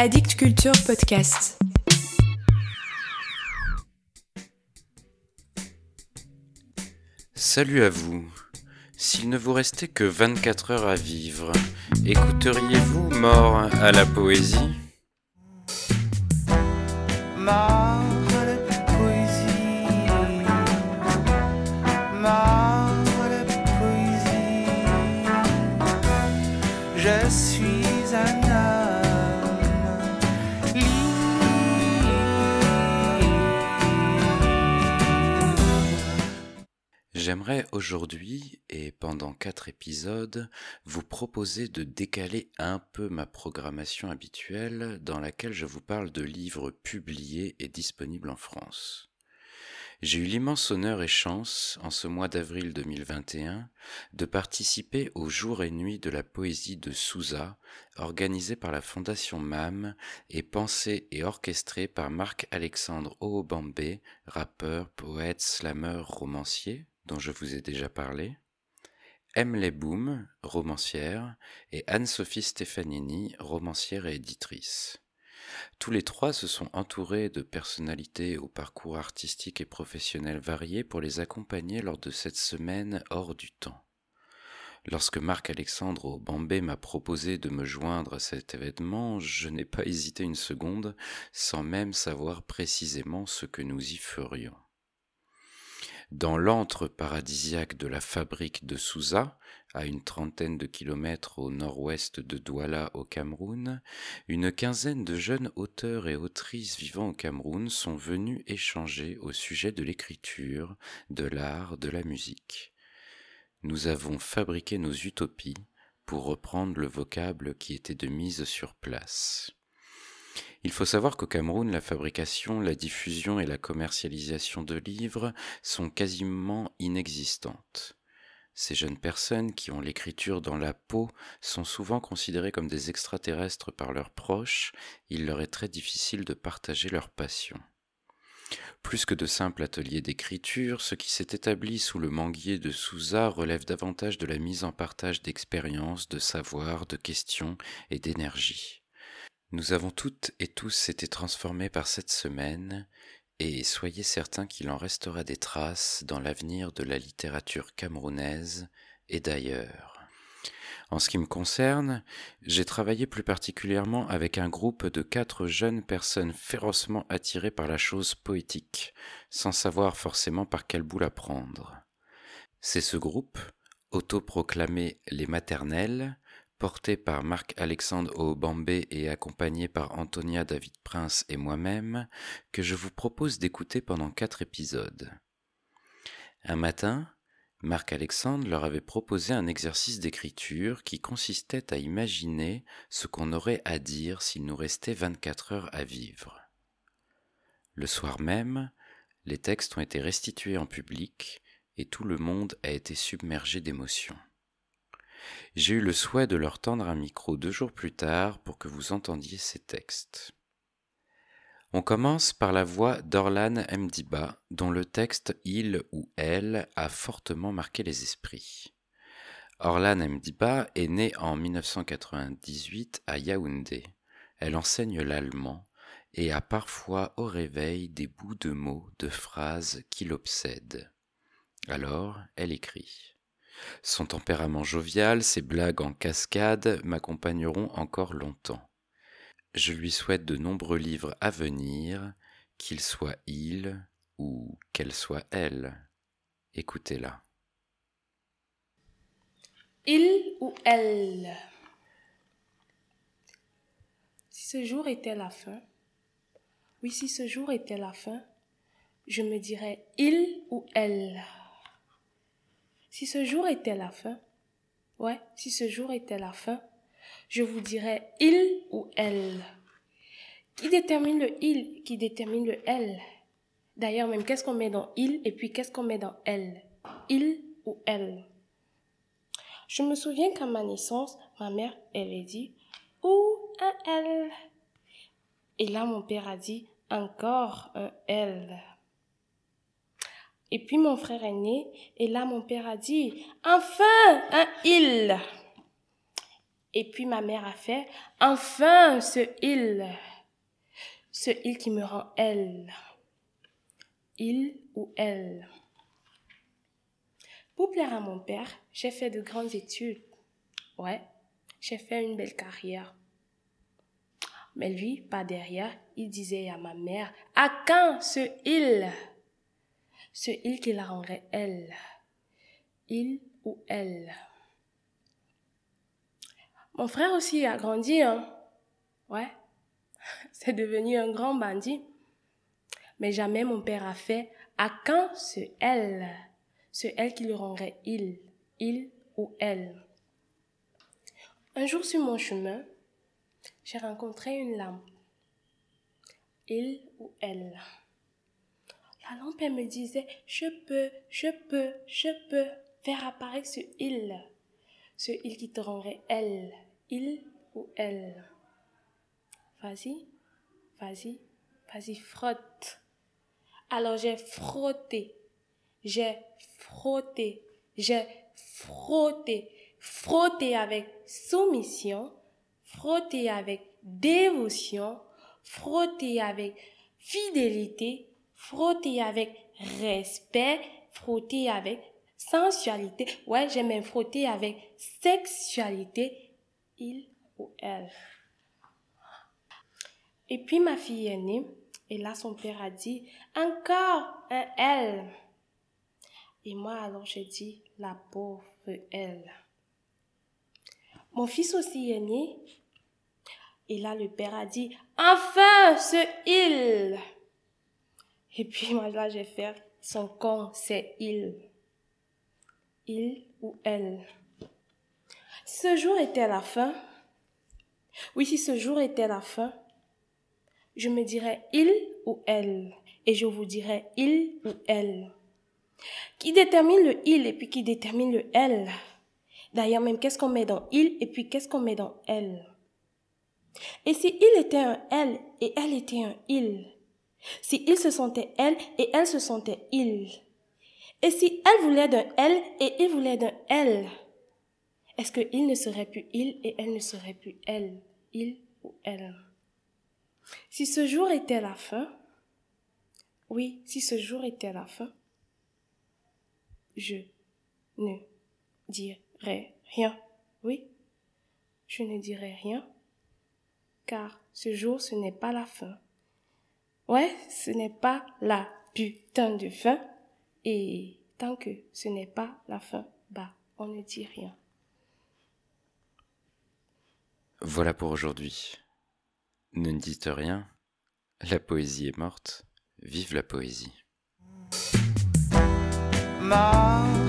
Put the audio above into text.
Addict Culture Podcast. Salut à vous. S'il ne vous restait que 24 heures à vivre, écouteriez-vous Mort à la poésie? Aujourd'hui, et pendant quatre épisodes, vous proposer de décaler un peu ma programmation habituelle dans laquelle je vous parle de livres publiés et disponibles en France. J'ai eu l'immense honneur et chance, en ce mois d'avril 2021, de participer au jour et nuit de la poésie de Souza, organisé par la Fondation MAM et pensé et orchestré par Marc-Alexandre Oobambé, rappeur, poète, slameur, romancier, dont je vous ai déjà parlé, Emily Boom, romancière, et Anne-Sophie Stefanini, romancière et éditrice. Tous les trois se sont entourés de personnalités au parcours artistique et professionnel variés pour les accompagner lors de cette semaine hors du temps. Lorsque Marc-Alexandre Bambé m'a proposé de me joindre à cet événement, je n'ai pas hésité une seconde, sans même savoir précisément ce que nous y ferions. Dans l'antre paradisiaque de la fabrique de Souza, à une trentaine de kilomètres au nord-ouest de Douala au Cameroun, une quinzaine de jeunes auteurs et autrices vivant au Cameroun sont venus échanger au sujet de l'écriture, de l'art, de la musique. Nous avons fabriqué nos utopies, pour reprendre le vocable qui était de mise sur place. Il faut savoir qu'au Cameroun, la fabrication, la diffusion et la commercialisation de livres sont quasiment inexistantes. Ces jeunes personnes qui ont l'écriture dans la peau sont souvent considérées comme des extraterrestres par leurs proches, il leur est très difficile de partager leur passion. Plus que de simples ateliers d'écriture, ce qui s'est établi sous le manguier de Souza relève davantage de la mise en partage d'expériences, de savoirs, de questions et d'énergie. Nous avons toutes et tous été transformés par cette semaine, et soyez certains qu'il en restera des traces dans l'avenir de la littérature camerounaise et d'ailleurs. En ce qui me concerne, j'ai travaillé plus particulièrement avec un groupe de quatre jeunes personnes férocement attirées par la chose poétique, sans savoir forcément par quel bout la prendre. C'est ce groupe, autoproclamé les maternelles, porté par Marc-Alexandre Obambé et accompagné par Antonia David Prince et moi-même, que je vous propose d'écouter pendant quatre épisodes. Un matin, Marc-Alexandre leur avait proposé un exercice d'écriture qui consistait à imaginer ce qu'on aurait à dire s'il nous restait 24 heures à vivre. Le soir même, les textes ont été restitués en public et tout le monde a été submergé d'émotions. J'ai eu le souhait de leur tendre un micro deux jours plus tard pour que vous entendiez ces textes. On commence par la voix d'Orlan Mdiba, dont le texte Il ou Elle a fortement marqué les esprits. Orlan Mdiba est née en 1998 à Yaoundé. Elle enseigne l'allemand et a parfois au réveil des bouts de mots, de phrases qui l'obsèdent. Alors, elle écrit. Son tempérament jovial, ses blagues en cascade m'accompagneront encore longtemps. Je lui souhaite de nombreux livres à venir, qu'il soit il ou qu'elle soit elle. Écoutez-la. Il ou elle. Si ce jour était la fin, oui, si ce jour était la fin, je me dirais il ou elle. Si ce jour était la fin, ouais, si ce jour était la fin, je vous dirais il ou elle. Qui détermine le il, qui détermine le elle? D'ailleurs, même qu'est-ce qu'on met dans il et puis qu'est-ce qu'on met dans elle? Il ou elle? Je me souviens qu'à ma naissance, ma mère, elle a dit ou un elle. Et là, mon père a dit encore un elle. Et puis mon frère est né, et là mon père a dit, enfin, un il. Et puis ma mère a fait, enfin ce il, ce il qui me rend elle, il ou elle. Pour plaire à mon père, j'ai fait de grandes études. Ouais, j'ai fait une belle carrière. Mais lui, pas derrière, il disait à ma mère, à quand ce il? Ce il qui la rendrait elle. Il ou elle. Mon frère aussi a grandi, hein. Ouais. C'est devenu un grand bandit. Mais jamais mon père a fait à quand ce elle, ce elle qui le rendrait il, il ou elle. Un jour sur mon chemin, j'ai rencontré une lampe. Il ou elle. La lampe, elle me disait, je peux, je peux, je peux faire apparaître ce il, ce il qui te rendrait elle, il ou elle. Vas-y, vas-y, vas-y, frotte. Alors j'ai frotté, j'ai frotté, j'ai frotté, frotté avec soumission, frotté avec dévotion, frotté avec fidélité, frotté avec respect, frotté avec sensualité. Ouais, j'ai même frotté avec sexualité il ou elle. Et puis ma fille est née, et là son père a dit, encore un elle. Et moi alors j'ai dit, la pauvre elle. Mon fils aussi est né, et là le père a dit, enfin ce il. Et puis moi là j'ai fait, son con c'est il. Il ou elle. Ce jour était la fin. Oui, si ce jour était la fin, je me dirais il ou elle, et je vous dirais il ou elle. Qui détermine le il et puis qui détermine le elle? D'ailleurs, même qu'est-ce qu'on met dans il et puis qu'est-ce qu'on met dans elle? Et si il était un elle et elle était un il Si il se sentait elle et elle se sentait il Et si elle voulait d'un elle et il voulait d'un elle est-ce que il ne serait plus il et elle ne serait plus elle, il ou elle? Si ce jour était la fin, oui, si ce jour était la fin, je ne dirais rien. Oui, je ne dirais rien, car ce jour, ce n'est pas la fin. Ouais, ce n'est pas la putain de fin, et tant que ce n'est pas la fin, bah, on ne dit rien. Voilà pour aujourd'hui. Ne dites rien, la poésie est morte, vive la poésie. poésie.